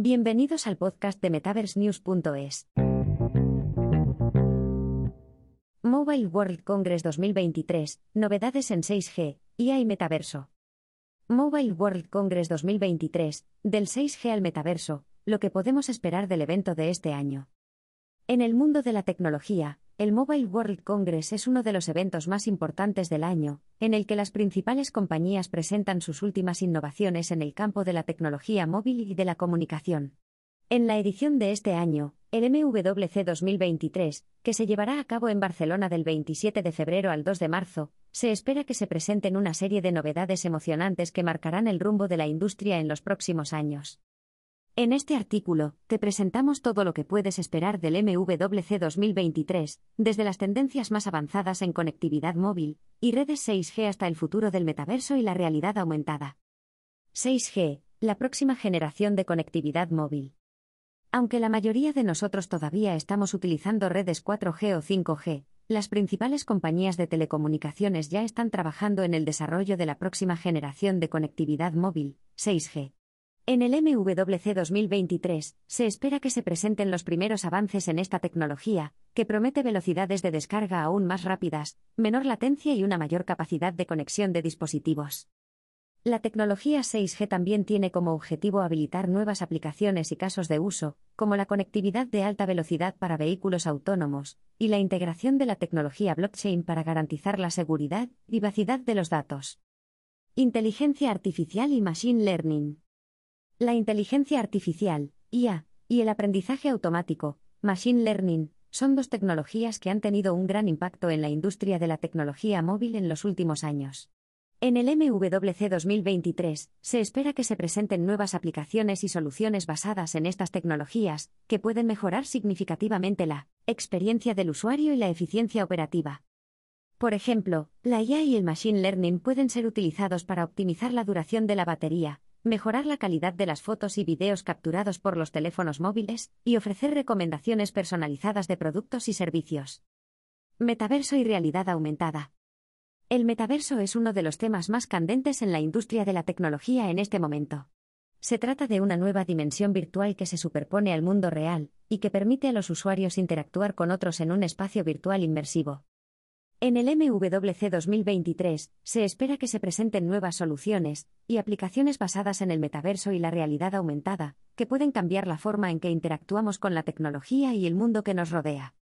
Bienvenidos al podcast de MetaverseNews.es. Mobile World Congress 2023, novedades en 6G, IA y metaverso. Mobile World Congress 2023, del 6G al metaverso, lo que podemos esperar del evento de este año. En el mundo de la tecnología, el Mobile World Congress es uno de los eventos más importantes del año, en el que las principales compañías presentan sus últimas innovaciones en el campo de la tecnología móvil y de la comunicación. En la edición de este año, el MWC 2023, que se llevará a cabo en Barcelona del 27 de febrero al 2 de marzo, se espera que se presenten una serie de novedades emocionantes que marcarán el rumbo de la industria en los próximos años. En este artículo, te presentamos todo lo que puedes esperar del MWC 2023, desde las tendencias más avanzadas en conectividad móvil y redes 6G hasta el futuro del metaverso y la realidad aumentada. 6G, la próxima generación de conectividad móvil. Aunque la mayoría de nosotros todavía estamos utilizando redes 4G o 5G, las principales compañías de telecomunicaciones ya están trabajando en el desarrollo de la próxima generación de conectividad móvil, 6G. En el MWC 2023, se espera que se presenten los primeros avances en esta tecnología, que promete velocidades de descarga aún más rápidas, menor latencia y una mayor capacidad de conexión de dispositivos. La tecnología 6G también tiene como objetivo habilitar nuevas aplicaciones y casos de uso, como la conectividad de alta velocidad para vehículos autónomos, y la integración de la tecnología blockchain para garantizar la seguridad y privacidad de los datos. Inteligencia artificial y machine learning. La inteligencia artificial, IA, y el aprendizaje automático, Machine Learning, son dos tecnologías que han tenido un gran impacto en la industria de la tecnología móvil en los últimos años. En el MWC 2023, se espera que se presenten nuevas aplicaciones y soluciones basadas en estas tecnologías, que pueden mejorar significativamente la experiencia del usuario y la eficiencia operativa. Por ejemplo, la IA y el Machine Learning pueden ser utilizados para optimizar la duración de la batería, mejorar la calidad de las fotos y videos capturados por los teléfonos móviles, y ofrecer recomendaciones personalizadas de productos y servicios. Metaverso y realidad aumentada. El metaverso es uno de los temas más candentes en la industria de la tecnología en este momento. Se trata de una nueva dimensión virtual que se superpone al mundo real, y que permite a los usuarios interactuar con otros en un espacio virtual inmersivo. En el MWC 2023, se espera que se presenten nuevas soluciones y aplicaciones basadas en el metaverso y la realidad aumentada, que pueden cambiar la forma en que interactuamos con la tecnología y el mundo que nos rodea.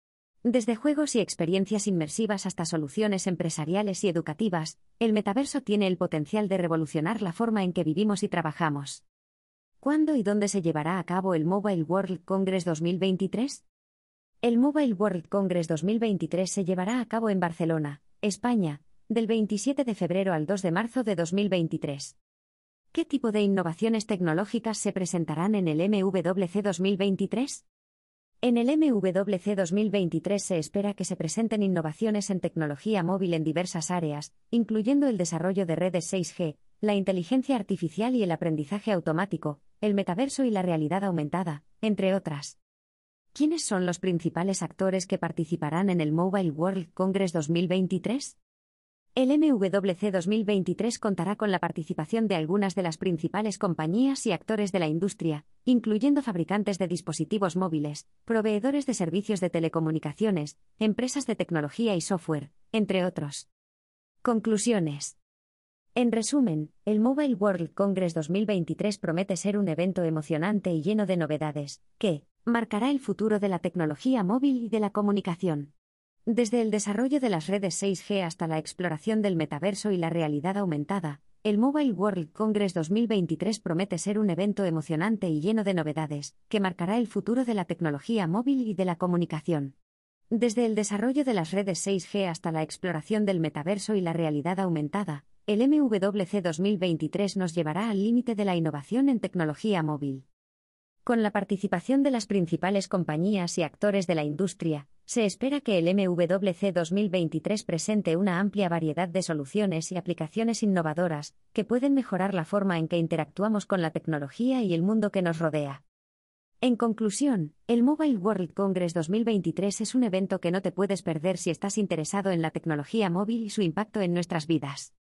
Desde juegos y experiencias inmersivas hasta soluciones empresariales y educativas, el metaverso tiene el potencial de revolucionar la forma en que vivimos y trabajamos. ¿Cuándo y dónde se llevará a cabo el Mobile World Congress 2023? El Mobile World Congress 2023 se llevará a cabo en Barcelona, España, del 27 de febrero al 2 de marzo de 2023. ¿Qué tipo de innovaciones tecnológicas se presentarán en el MWC 2023? En el MWC 2023 se espera que se presenten innovaciones en tecnología móvil en diversas áreas, incluyendo el desarrollo de redes 6G, la inteligencia artificial y el aprendizaje automático, el metaverso y la realidad aumentada, entre otras. ¿Quiénes son los principales actores que participarán en el Mobile World Congress 2023? El MWC 2023 contará con la participación de algunas de las principales compañías y actores de la industria, incluyendo fabricantes de dispositivos móviles, proveedores de servicios de telecomunicaciones, empresas de tecnología y software, entre otros. Conclusiones. En resumen, el Mobile World Congress 2023 promete ser un evento emocionante y lleno de novedades, que, marcará el futuro de la tecnología móvil y de la comunicación. Desde el desarrollo de las redes 6G hasta la exploración del metaverso y la realidad aumentada, el Mobile World Congress 2023 promete ser un evento emocionante y lleno de novedades, que marcará el futuro de la tecnología móvil y de la comunicación. Desde el desarrollo de las redes 6G hasta la exploración del metaverso y la realidad aumentada, el MWC 2023 nos llevará al límite de la innovación en tecnología móvil. Con la participación de las principales compañías y actores de la industria, se espera que el MWC 2023 presente una amplia variedad de soluciones y aplicaciones innovadoras, que pueden mejorar la forma en que interactuamos con la tecnología y el mundo que nos rodea. En conclusión, el Mobile World Congress 2023 es un evento que no te puedes perder si estás interesado en la tecnología móvil y su impacto en nuestras vidas.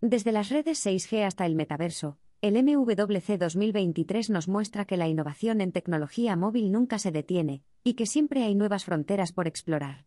Desde las redes 6G hasta el metaverso, El MWC 2023 nos muestra que la innovación en tecnología móvil nunca se detiene, y que siempre hay nuevas fronteras por explorar.